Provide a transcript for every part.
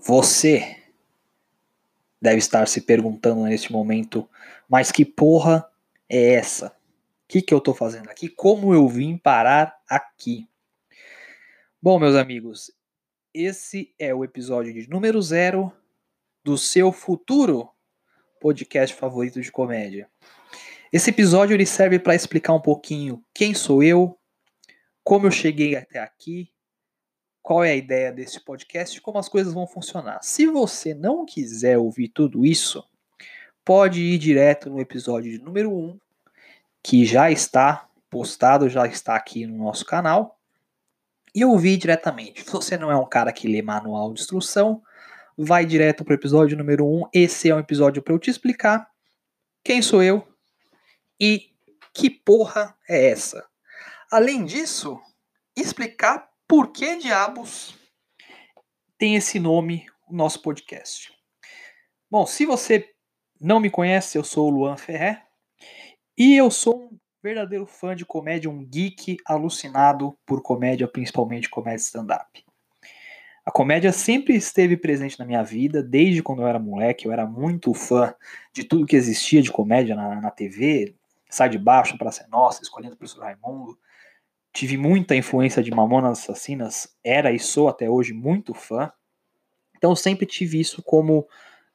Você deve estar se perguntando neste momento, mas que porra é essa? O que, que eu tô fazendo aqui? Como eu vim parar aqui? Bom, meus amigos, esse é o episódio de número zero do seu futuro podcast favorito de comédia. Esse episódio ele serve para explicar um pouquinho quem sou eu, como eu cheguei até aqui, qual é a ideia desse podcast e como as coisas vão funcionar. Se você não quiser ouvir tudo isso, pode ir direto no episódio de número 1, que já está postado, já está aqui no nosso canal, e ouvir diretamente. Se você não é um cara que lê manual de instrução, vai direto para o episódio número 1. Esse é um episódio para eu te explicar quem sou eu e que porra é essa. Além disso, explicar por que diabos tem esse nome o nosso podcast. Bom, se você não me conhece, eu sou o Luan Ferré e eu sou um verdadeiro fã de comédia, um geek alucinado por comédia, principalmente comédia stand-up. A comédia sempre esteve presente na minha vida, desde quando eu era moleque. Eu era muito fã de tudo que existia de comédia na, na TV. Sai de Baixo, para Ser Nossa, Escolhendo o Professor Raimundo tive muita influência de Mamonas Assassinas, era e sou até hoje muito fã. Então sempre tive isso como,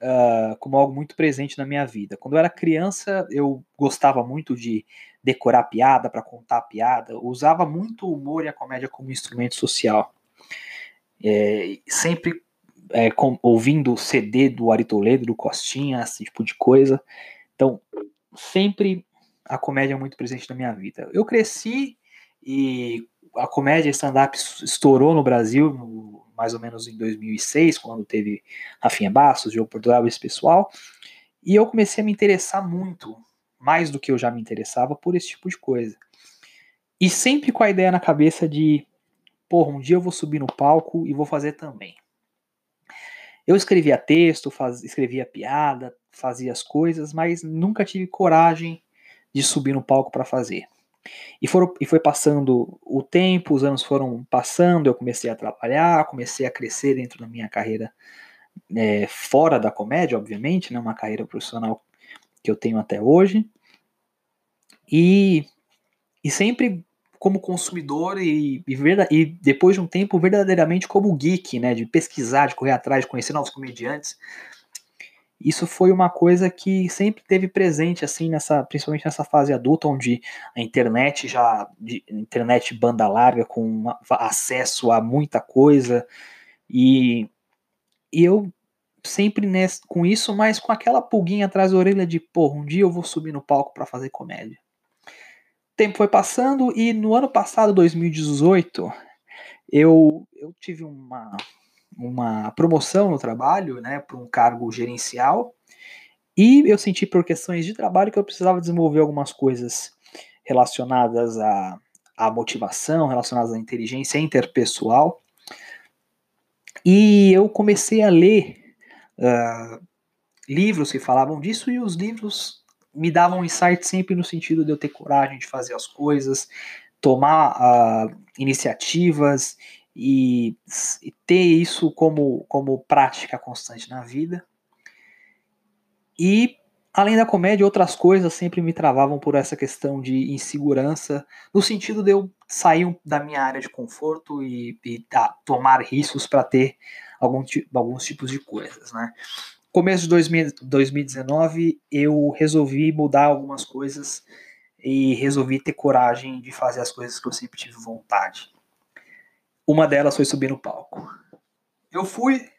uh, como algo muito presente na minha vida. Quando eu era criança, eu gostava muito de decorar piada para contar piada, usava muito o humor e a comédia como instrumento social. É, sempre é, com, ouvindo o CD do Ari Toledo, do Costinha, esse tipo de coisa. Então, sempre a comédia é muito presente na minha vida. Eu cresci e a comédia stand-up estourou no Brasil, no, mais ou menos em 2006, quando teve Rafinha Bastos, Diogo Portugal esse pessoal. E eu comecei a me interessar muito, mais do que eu já me interessava, por esse tipo de coisa. E sempre com a ideia na cabeça de, porra, um dia eu vou subir no palco e vou fazer também. Eu escrevia texto, faz, escrevia piada, fazia as coisas, mas nunca tive coragem de subir no palco para fazer. E, foram, e foi passando o tempo, os anos foram passando, eu comecei a trabalhar, comecei a crescer dentro da minha carreira é, fora da comédia, obviamente, né, uma carreira profissional que eu tenho até hoje. E, e sempre como consumidor e, e, e, depois de um tempo verdadeiramente como geek, né, de pesquisar, de correr atrás, de conhecer novos comediantes isso foi uma coisa que sempre teve presente assim nessa, principalmente nessa fase adulta onde a internet já internet banda larga com acesso a muita coisa e, e eu sempre nesse, com isso, mas com aquela pulguinha atrás da orelha de, pô, um dia eu vou subir no palco para fazer comédia. O tempo foi passando e no ano passado, 2018, eu, eu tive uma, uma promoção no trabalho, né, para um cargo gerencial, e eu senti por questões de trabalho que eu precisava desenvolver algumas coisas relacionadas à, à motivação, relacionadas à inteligência interpessoal, e eu comecei a ler uh, livros que falavam disso, e os livros me davam insight sempre no sentido de eu ter coragem de fazer as coisas, tomar uh, iniciativas e, e ter isso como, como prática constante na vida. E além da comédia, outras coisas sempre me travavam por essa questão de insegurança, no sentido de eu sair da minha área de conforto e, e tomar riscos para ter algum, alguns tipos de coisas, né? Começo de 2000, 2019, eu resolvi mudar algumas coisas e resolvi ter coragem de fazer as coisas que eu sempre tive vontade. Uma delas foi subir no palco. Eu fui,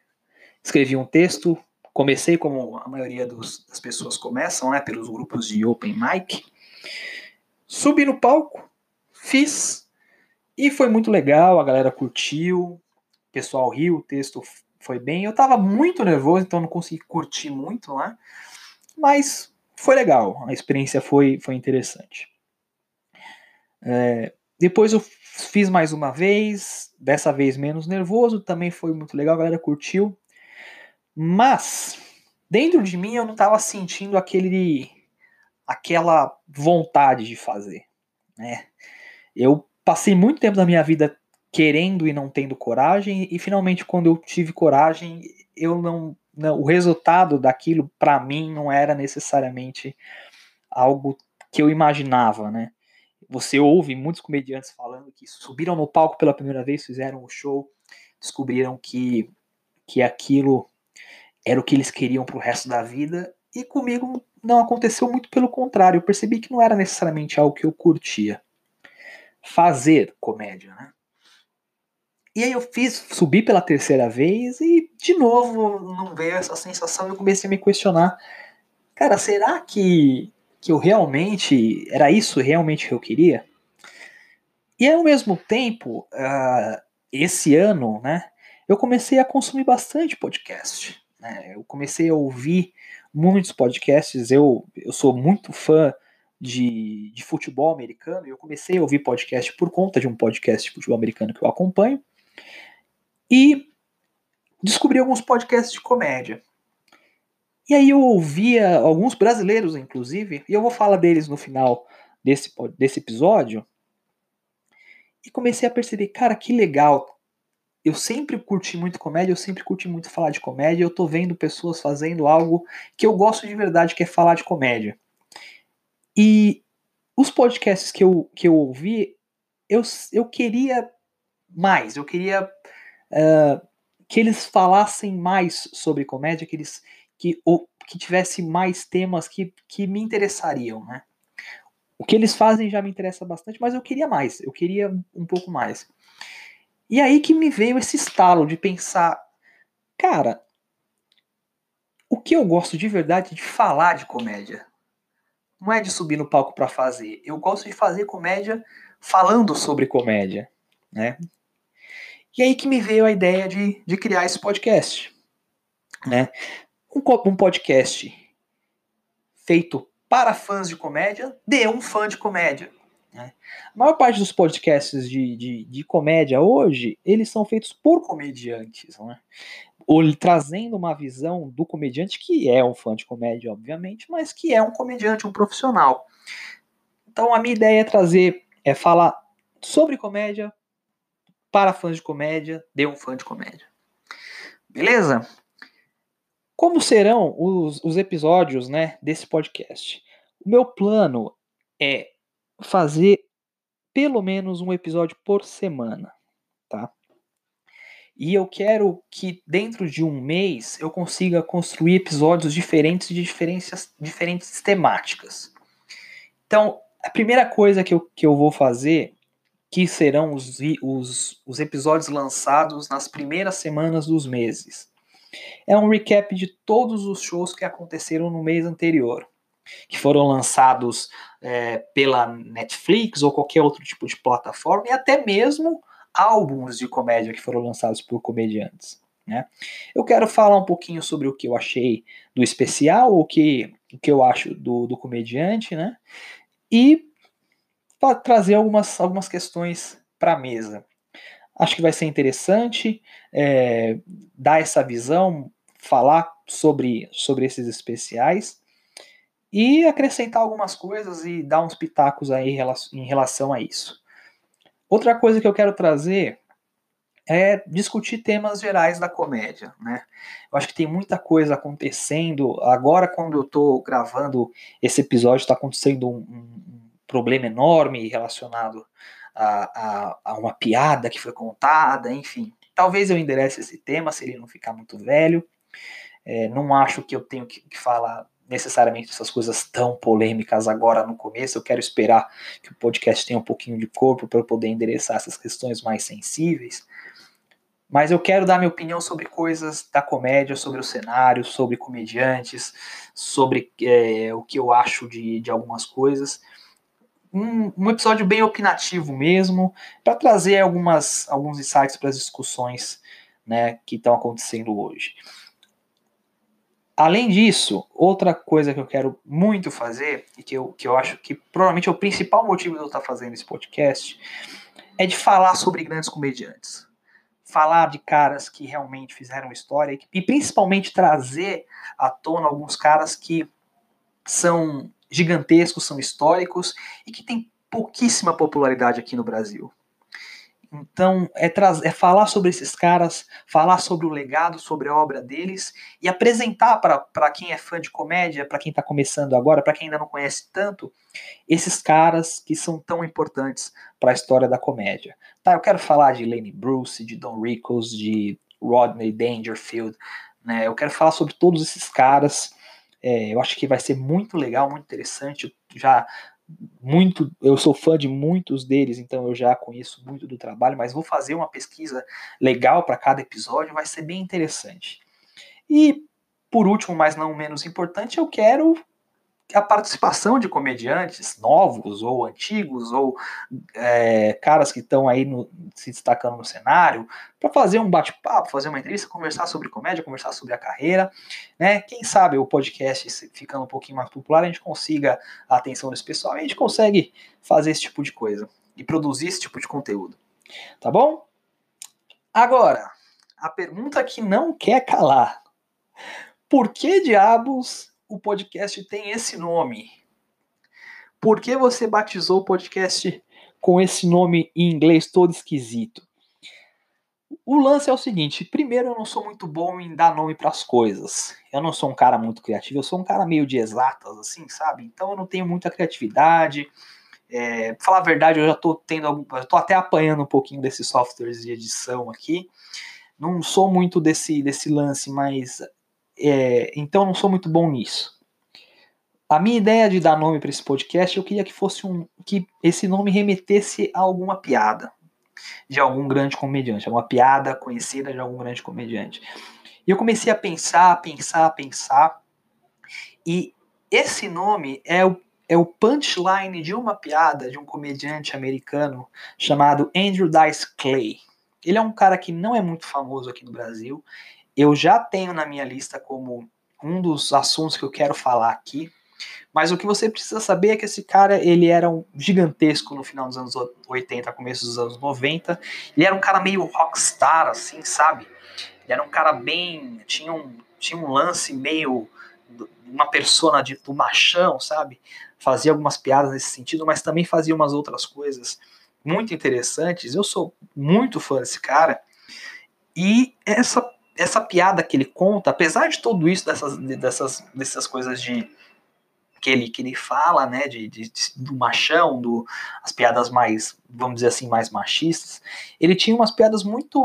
escrevi um texto, comecei como a maioria dos, das pessoas começam, né, pelos grupos de open mic. Subi no palco, fiz e foi muito legal, a galera curtiu, o pessoal riu, o texto foi bem. Eu tava muito nervoso, então não consegui curtir muito, né? Mas foi legal, a experiência foi, foi interessante. É, depois eu fiz mais uma vez, dessa vez menos nervoso, também foi muito legal, a galera curtiu. Mas dentro de mim eu não estava sentindo aquele aquela vontade de fazer, né? Eu passei muito tempo da minha vida querendo e não tendo coragem e finalmente quando eu tive coragem, eu não, não o resultado daquilo para mim não era necessariamente algo que eu imaginava, né? Você ouve muitos comediantes falando que subiram no palco pela primeira vez, fizeram o show, descobriram que que aquilo era o que eles queriam para o resto da vida, e comigo não aconteceu muito pelo contrário, eu percebi que não era necessariamente algo que eu curtia. Fazer comédia, né? E aí eu fiz, subi pela terceira vez e de novo não veio essa sensação eu comecei a me questionar. Cara, será que, que eu realmente. Era isso realmente que eu queria? E ao mesmo tempo, uh, esse ano, né, eu comecei a consumir bastante podcast. Né? Eu comecei a ouvir muitos podcasts. Eu, eu sou muito fã de, de futebol americano. Eu comecei a ouvir podcast por conta de um podcast de futebol americano que eu acompanho. E descobri alguns podcasts de comédia. E aí eu ouvia alguns brasileiros, inclusive, e eu vou falar deles no final desse, desse episódio. E comecei a perceber, cara, que legal. Eu sempre curti muito comédia, eu sempre curti muito falar de comédia. Eu tô vendo pessoas fazendo algo que eu gosto de verdade, que é falar de comédia. E os podcasts que eu, que eu ouvi, eu, eu queria mais, eu queria uh, que eles falassem mais sobre comédia, que eles que, ou, que tivesse mais temas que, que me interessariam, né? O que eles fazem já me interessa bastante, mas eu queria mais, eu queria um pouco mais. E aí que me veio esse estalo de pensar, cara, o que eu gosto de verdade é de falar de comédia. Não é de subir no palco para fazer. Eu gosto de fazer comédia falando sobre comédia, né? E aí que me veio a ideia de, de criar esse podcast. Né? Um, um podcast feito para fãs de comédia, de um fã de comédia. Né? A maior parte dos podcasts de, de, de, comédia hoje, eles são feitos por comediantes, né? Ou trazendo uma visão do comediante que é um fã de comédia, obviamente, mas que é um comediante, um profissional. Então a minha ideia é trazer, é falar sobre comédia para fãs de comédia, de um fã de comédia. Beleza? Como serão os, os episódios né, desse podcast? O meu plano é fazer pelo menos um episódio por semana, tá? E eu quero que dentro de um mês eu consiga construir episódios diferentes de diferentes, diferentes temáticas. Então, a primeira coisa que eu, que eu vou fazer que serão os, os, os episódios lançados nas primeiras semanas dos meses. É um recap de todos os shows que aconteceram no mês anterior, que foram lançados é, pela Netflix ou qualquer outro tipo de plataforma, e até mesmo álbuns de comédia que foram lançados por comediantes. Né? Eu quero falar um pouquinho sobre o que eu achei do especial, o que, o que eu acho do, do comediante, né? E trazer algumas, algumas questões para a mesa. Acho que vai ser interessante é, dar essa visão, falar sobre, sobre esses especiais e acrescentar algumas coisas e dar uns pitacos aí em relação a isso. Outra coisa que eu quero trazer é discutir temas gerais da comédia, né? Eu acho que tem muita coisa acontecendo. Agora, quando eu estou gravando esse episódio, está acontecendo um, um, problema enorme relacionado a, a, uma piada que foi contada, enfim. Talvez eu enderece esse tema se ele não ficar muito velho. É, não acho que eu tenho que, que falar necessariamente essas coisas tão polêmicas agora no começo. Eu quero esperar que o podcast tenha um pouquinho de corpo para eu poder endereçar essas questões mais sensíveis. Mas eu quero dar minha opinião sobre coisas da comédia, sobre o cenário, sobre comediantes, sobre é, o que eu acho de, de algumas coisas um, um episódio bem opinativo mesmo, para trazer algumas, alguns insights para as discussões né, que estão acontecendo hoje. Além disso, outra coisa que eu quero muito fazer, e que eu, que eu acho que provavelmente é o principal motivo de eu estar fazendo esse podcast, é de falar sobre grandes comediantes. Falar de caras que realmente fizeram história e principalmente trazer à tona alguns caras que são gigantescos, são históricos e que têm pouquíssima popularidade aqui no Brasil. Então, é, é falar sobre esses caras, falar sobre o legado, sobre a obra deles e apresentar para quem é fã de comédia, para quem está começando agora, para quem ainda não conhece tanto, esses caras que são tão importantes para a história da comédia. Tá, eu quero falar de Lenny Bruce, de Don Rickles, de Rodney Dangerfield, né? Eu quero falar sobre todos esses caras. É, eu acho que vai ser muito legal, muito interessante. Já muito, eu sou fã de muitos deles, então eu já conheço muito do trabalho, mas vou fazer uma pesquisa legal para cada episódio, vai ser bem interessante. E por último, mas não menos importante, eu quero a participação de comediantes novos ou antigos ou é, caras que estão aí no, se destacando no cenário para fazer um bate-papo, fazer uma entrevista, conversar sobre comédia, conversar sobre a carreira, né? Quem sabe o podcast ficando um pouquinho mais popular a gente consiga a atenção desse pessoal e a gente consegue fazer esse tipo de coisa e produzir esse tipo de conteúdo, tá bom? Agora, a pergunta que não quer calar: por que diabos o podcast tem esse nome? Por que você batizou o podcast com esse nome em inglês todo esquisito? O lance é o seguinte: primeiro, eu não sou muito bom em dar nome para as coisas. Eu não sou um cara muito criativo, eu sou um cara meio de exatas, assim, sabe? Então eu não tenho muita criatividade. É, falar a verdade, eu já tô tendo algum, eu tô até apanhando um pouquinho desses softwares de edição aqui. Não sou muito desse, desse lance, mas é, então não sou muito bom nisso. A minha ideia de dar nome para esse podcast, eu queria que fosse um que esse nome remetesse a alguma piada de algum grande comediante, alguma piada conhecida de algum grande comediante. E eu comecei a pensar, pensar, pensar, e esse nome é o, é o punchline de uma piada de um comediante americano chamado Andrew Dice Clay. Ele é um cara que não é muito famoso aqui no Brasil eu já tenho na minha lista como um dos assuntos que eu quero falar aqui. Mas o que você precisa saber é que esse cara, ele era um gigantesco no final dos anos 80, começo dos anos 90. Ele era um cara meio rockstar, assim, sabe? Ele era um cara bem... Tinha um, tinha um lance meio... Uma persona de, do machão, sabe? Fazia algumas piadas nesse sentido, mas também fazia umas outras coisas muito interessantes. Eu sou muito fã desse cara. E essa essa piada que ele conta, apesar de tudo isso, dessas, dessas, dessas coisas de que ele, que ele fala, né, de, de, do machão, do, as piadas mais, vamos dizer assim, mais machistas, ele tinha umas piadas muito,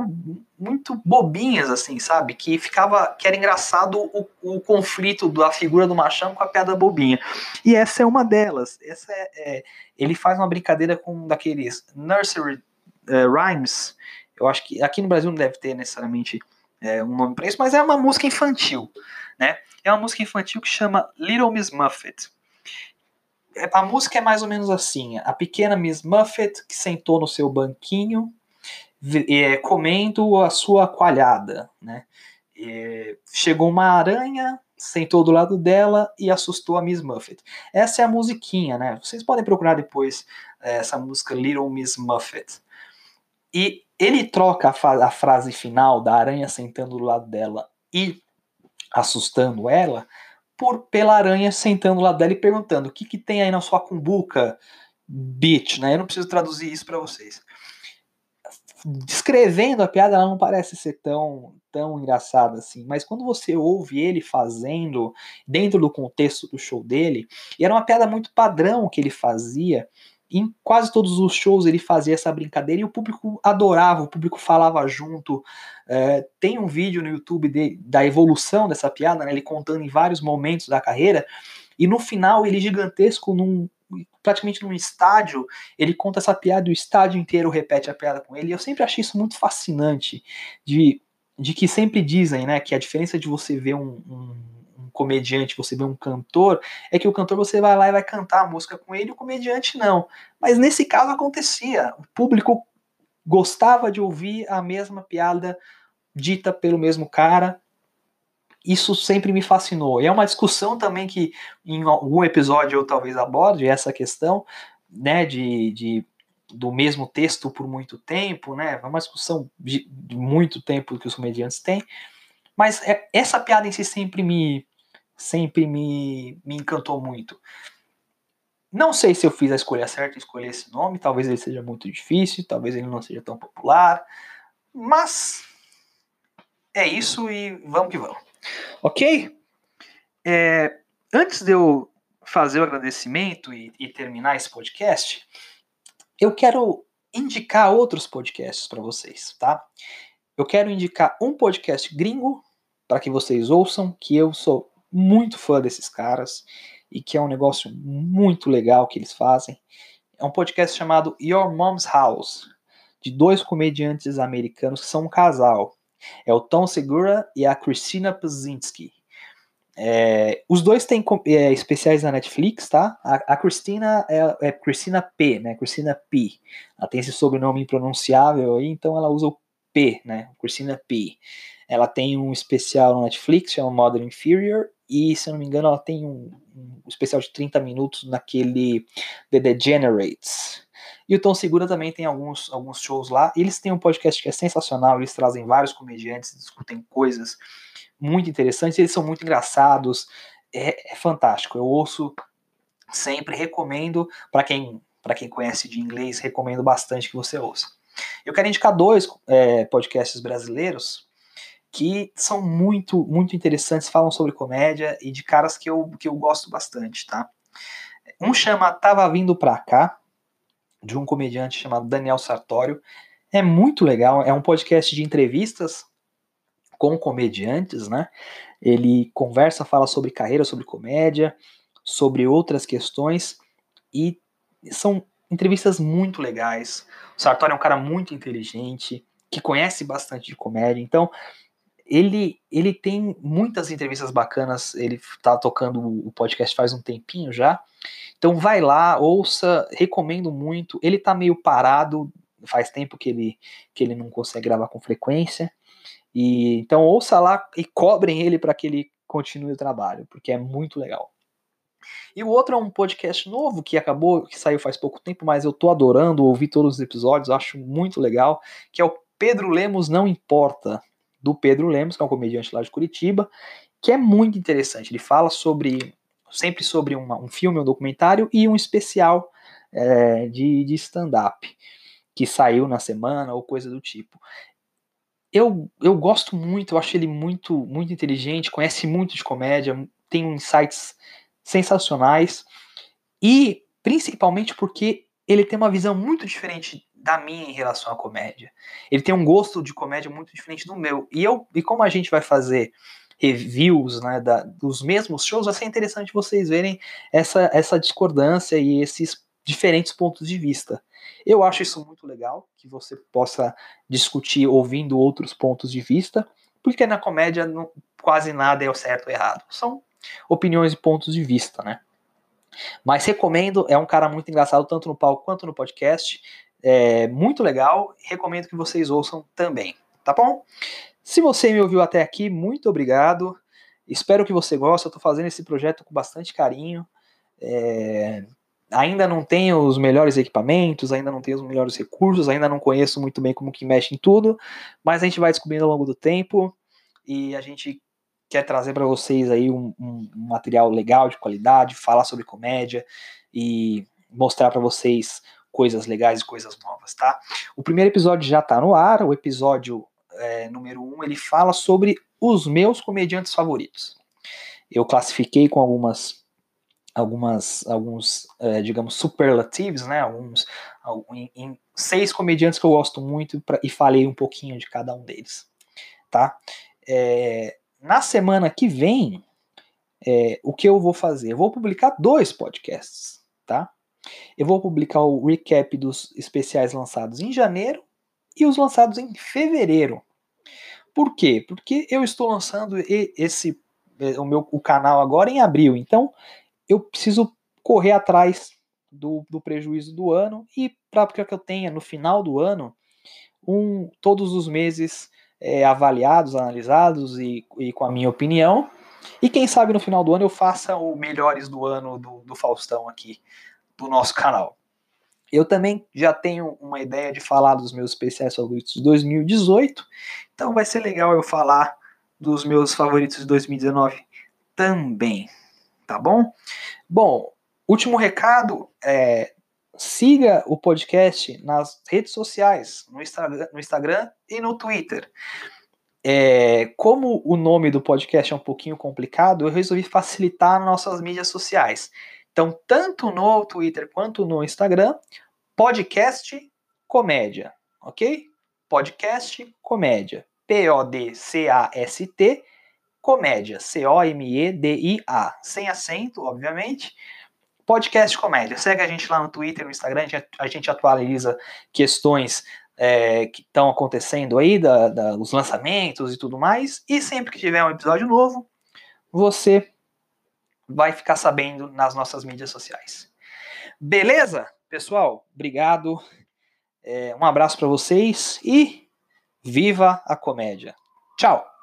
muito bobinhas, assim, sabe, que ficava, que era engraçado o, o conflito da figura do machão com a piada bobinha, e essa é uma delas, essa é, é ele faz uma brincadeira com daqueles nursery uh, rhymes, eu acho que aqui no Brasil não deve ter necessariamente é, um nome para isso, mas é uma música infantil, né? É uma música infantil que chama Little Miss Muffet. É, a música é mais ou menos assim: a pequena Miss Muffet que sentou no seu banquinho, é, comendo a sua coalhada, né? É, chegou uma aranha, sentou do lado dela e assustou a Miss Muffet. Essa é a musiquinha, né? Vocês podem procurar depois é, essa música Little Miss Muffet. E ele troca a, a, frase final da aranha sentando do lado dela e assustando ela por pela aranha sentando do lado dela e perguntando o que, que tem aí na sua cumbuca, bitch, né? Eu não preciso traduzir isso para vocês. Descrevendo a piada, ela não parece ser tão, tão engraçada assim, mas quando você ouve ele fazendo dentro do contexto do show dele, e era uma piada muito padrão que ele fazia, em quase todos os shows ele fazia essa brincadeira e o público adorava, o público falava junto. É, tem um vídeo no YouTube de, da evolução dessa piada, né, ele contando em vários momentos da carreira, e no final ele gigantesco, num, praticamente num estádio, ele conta essa piada e o estádio inteiro repete a piada com ele. E eu sempre achei isso muito fascinante, de, de que sempre dizem né, que a diferença de você ver um, um comediante, você vê um cantor, é que o cantor você vai lá e vai cantar a música com ele, o comediante não. Mas nesse caso acontecia. O público gostava de ouvir a mesma piada dita pelo mesmo cara. Isso sempre me fascinou. E é uma discussão também que em algum episódio eu talvez aborde essa questão, né, de, de do mesmo texto por muito tempo, né? É uma discussão de, de muito tempo que os comediantes têm. Mas é, essa piada em si sempre me, sempre me, me encantou muito. não sei se eu fiz a escolha certa escolher esse nome, talvez ele seja muito difícil, talvez ele não seja tão popular, mas é isso e vamos que vamos. Ok? É, antes de eu fazer o agradecimento e, e terminar esse podcast, eu quero indicar outros podcasts para vocês, tá? Eu quero indicar um podcast gringo para que vocês ouçam, que eu sou muito fã desses caras e que é um negócio muito legal que eles fazem. É um podcast chamado Your Mom's House, de dois comediantes americanos que são um casal. É o Tom Segura e a Christina Pazinski. É, os dois têm é, especiais na Netflix, tá? A, a é, é P, né? Christina P. Ela tem esse sobrenome impronunciável aí, então ela usa o P, né? Christina P. Ela tem um especial no Netflix, chama Modern Inferior, e se eu não me engano, ela tem um, um especial de 30 minutos naquele The Degenerates. E o Tom Segura também tem alguns, alguns shows lá. Eles têm um podcast que é sensacional, eles trazem vários comediantes, discutem coisas muito interessantes, eles são muito engraçados, é, é fantástico. Eu ouço sempre, recomendo para quem quem conhece de inglês, recomendo bastante que você ouça. Eu quero indicar dois é, podcasts brasileiros que são muito, muito interessantes, falam sobre comédia e de caras que eu, que eu gosto bastante, tá? Um chama Tava Vindo Pra Cá, de um comediante chamado Daniel Sartório. É muito legal, é um podcast de entrevistas com comediantes, né? Ele conversa, fala sobre carreira, sobre comédia, sobre outras questões e são entrevistas muito legais. O Sartori é um cara muito inteligente, que conhece bastante de comédia, então ele, ele tem muitas entrevistas bacanas, ele tá tocando o podcast faz um tempinho já. Então vai lá, ouça, recomendo muito. Ele tá meio parado, faz tempo que ele, que ele não consegue gravar com frequência. E então ouça lá e cobrem ele para que ele continue o trabalho, porque é muito legal. E o outro é um podcast novo que acabou, que saiu faz pouco tempo, mas eu tô adorando ouvir todos os episódios, acho muito legal, que é o Pedro Lemos Não Importa, do Pedro Lemos, que é um comediante lá de Curitiba, que é muito interessante. Ele fala sobre sempre sobre uma, um filme, um documentário e um especial é, de, de stand-up que saiu na semana ou coisa do tipo eu, eu gosto muito, eu acho ele muito, muito inteligente, conhece muito de comédia, tem insights sensacionais e principalmente porque ele tem uma visão muito diferente da minha em relação à comédia. Ele tem um gosto de comédia muito diferente do meu. E eu e como a gente vai fazer reviews né, da, dos mesmos shows, vai ser interessante vocês verem essa, essa discordância e esses diferentes pontos de vista. Eu acho isso muito legal, que você possa discutir ouvindo outros pontos de vista, porque na comédia não, quase nada é o certo ou errado. São opiniões e pontos de vista, né? Mas recomendo, é um cara muito engraçado, tanto no palco quanto no podcast. É muito legal, recomendo que vocês ouçam também, tá bom? Se você me ouviu até aqui, muito obrigado. Espero que você goste. Eu estou fazendo esse projeto com bastante carinho. É, ainda não tenho os melhores equipamentos, ainda não tenho os melhores recursos, ainda não conheço muito bem como que mexe em tudo, mas a gente vai descobrindo ao longo do tempo e a gente quer trazer para vocês aí um, um, um, material legal, de qualidade, falar sobre comédia e mostrar para vocês coisas legais e coisas novas, tá? O primeiro episódio já está no ar, o episódio é, número 1, um, ele fala sobre os meus comediantes favoritos. Eu classifiquei com algumas algumas, alguns, é, digamos, superlativos, né? Alguns, em, em, seis comediantes que eu gosto muito pra, e falei um pouquinho de cada um deles, tá? É, na semana que vem, é, o que eu vou fazer? Eu vou publicar dois podcasts, tá? Eu vou publicar o recap dos especiais lançados em janeiro e os lançados em fevereiro. Por quê? Porque eu estou lançando esse o meu o canal agora em abril. Então, eu preciso correr atrás do, do prejuízo do ano e para que eu tenha no final do ano um, todos os meses é, avaliados, analisados e, e, com a minha opinião. E quem sabe no final do ano eu faça o melhores do ano do, do Faustão aqui, do nosso canal. Eu também já tenho uma ideia de falar dos meus especiais favoritos de 2018, então vai ser legal eu falar dos meus favoritos de 2019 também tá bom? Bom, último recado é siga o podcast nas redes sociais, no Instagram, no Instagram e no Twitter. É, como o nome do podcast é um pouquinho complicado, eu resolvi facilitar nossas mídias sociais. Então, tanto no Twitter quanto no Instagram, podcast comédia, ok? Podcast comédia. P-O-D-C-A-S-T, comédia. C-O-M-E-D-I-A. Sem acento, obviamente. Podcast comédia. Segue a gente lá no Twitter, no Instagram, a gente atualiza questões é, que estão acontecendo aí, da, da, os lançamentos e tudo mais. E sempre que tiver um episódio novo, você vai ficar sabendo nas nossas mídias sociais. Beleza? Pessoal, obrigado. É, um abraço para vocês e viva a comédia. Tchau!